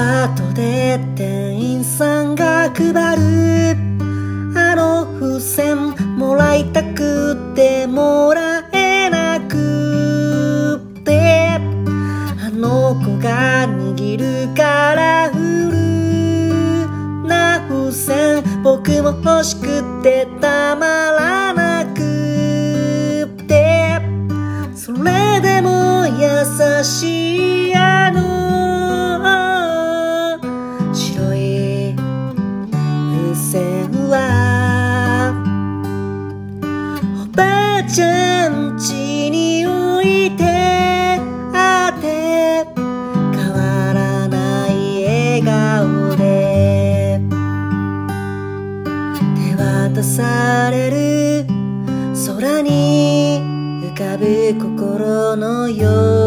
パートで店員さんが配る。あの付箋もらいたくてもらえなくって。あの子が握るカラフルな付箋僕も欲しくてたまらなくって。それでも優しいちゃん家に置いてあって変わらない笑顔で手渡される空に浮かぶ心のよう